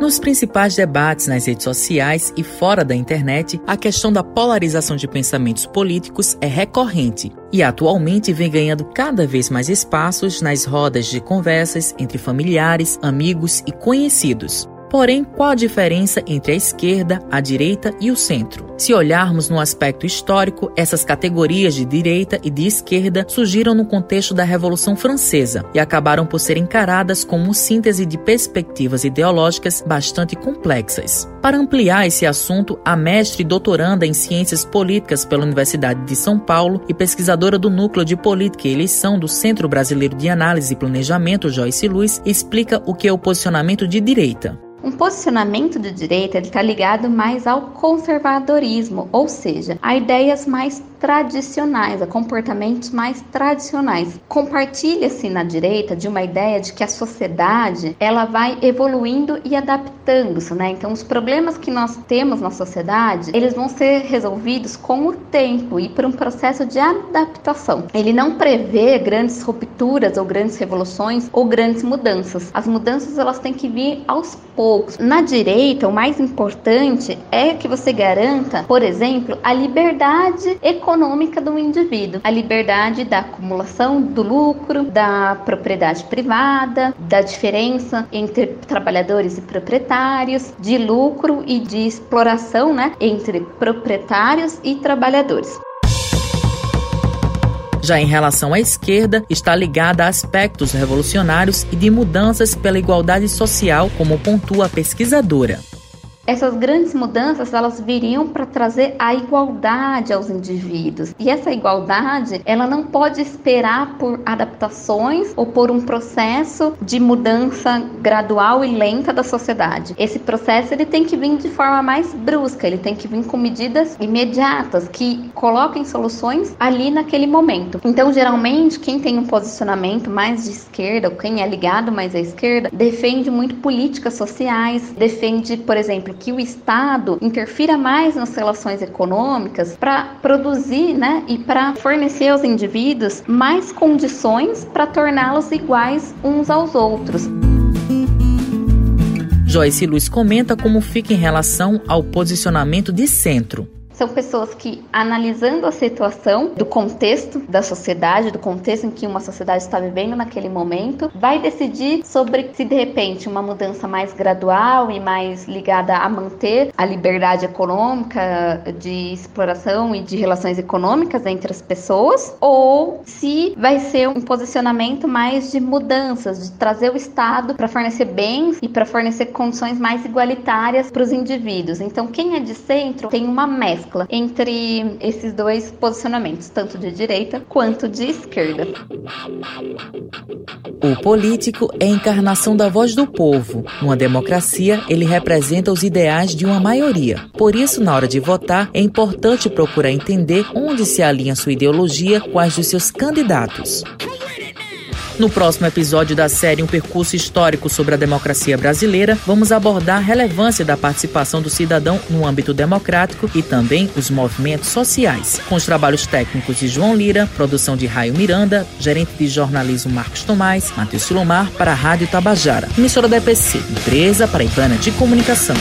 Nos principais debates nas redes sociais e fora da internet, a questão da polarização de pensamentos políticos é recorrente e atualmente vem ganhando cada vez mais espaços nas rodas de conversas entre familiares, amigos e conhecidos. Porém, qual a diferença entre a esquerda, a direita e o centro? Se olharmos no aspecto histórico, essas categorias de direita e de esquerda surgiram no contexto da Revolução Francesa e acabaram por ser encaradas como síntese de perspectivas ideológicas bastante complexas. Para ampliar esse assunto, a mestre e doutoranda em Ciências Políticas pela Universidade de São Paulo e pesquisadora do Núcleo de Política e Eleição do Centro Brasileiro de Análise e Planejamento, Joyce Luiz, explica o que é o posicionamento de direita. Um posicionamento de direita está ligado mais ao conservadorismo, ou seja, a ideias mais tradicionais, a comportamentos mais tradicionais. Compartilha-se na direita de uma ideia de que a sociedade ela vai evoluindo e adaptando-se, né? Então, os problemas que nós temos na sociedade, eles vão ser resolvidos com o tempo e por um processo de adaptação. Ele não prevê grandes rupturas ou grandes revoluções ou grandes mudanças. As mudanças elas têm que vir aos poucos. Na direita, o mais importante é que você garanta, por exemplo, a liberdade econômica econômica do indivíduo, a liberdade da acumulação do lucro, da propriedade privada, da diferença entre trabalhadores e proprietários, de lucro e de exploração, né, entre proprietários e trabalhadores. Já em relação à esquerda, está ligada a aspectos revolucionários e de mudanças pela igualdade social, como pontua a pesquisadora. Essas grandes mudanças elas viriam para trazer a igualdade aos indivíduos. E essa igualdade, ela não pode esperar por adaptações ou por um processo de mudança gradual e lenta da sociedade. Esse processo ele tem que vir de forma mais brusca, ele tem que vir com medidas imediatas que coloquem soluções ali naquele momento. Então, geralmente, quem tem um posicionamento mais de esquerda, ou quem é ligado mais à esquerda, defende muito políticas sociais, defende, por exemplo, que o Estado interfira mais nas relações econômicas para produzir né, e para fornecer aos indivíduos mais condições para torná-los iguais uns aos outros. Joyce Luiz comenta como fica em relação ao posicionamento de centro. São pessoas que, analisando a situação do contexto da sociedade, do contexto em que uma sociedade está vivendo naquele momento, vai decidir sobre se de repente uma mudança mais gradual e mais ligada a manter a liberdade econômica de exploração e de relações econômicas entre as pessoas, ou se vai ser um posicionamento mais de mudanças, de trazer o Estado para fornecer bens e para fornecer condições mais igualitárias para os indivíduos. Então, quem é de centro tem uma mescla mescla entre esses dois posicionamentos, tanto de direita quanto de esquerda. O político é a encarnação da voz do povo. Numa democracia, ele representa os ideais de uma maioria. Por isso, na hora de votar, é importante procurar entender onde se alinha sua ideologia com as dos seus candidatos. No próximo episódio da série Um Percurso Histórico sobre a Democracia Brasileira, vamos abordar a relevância da participação do cidadão no âmbito democrático e também os movimentos sociais. Com os trabalhos técnicos de João Lira, produção de Raio Miranda, gerente de jornalismo Marcos Tomás, Matheus Silomar para a Rádio Tabajara, emissora da EPC, empresa paraibana de comunicação.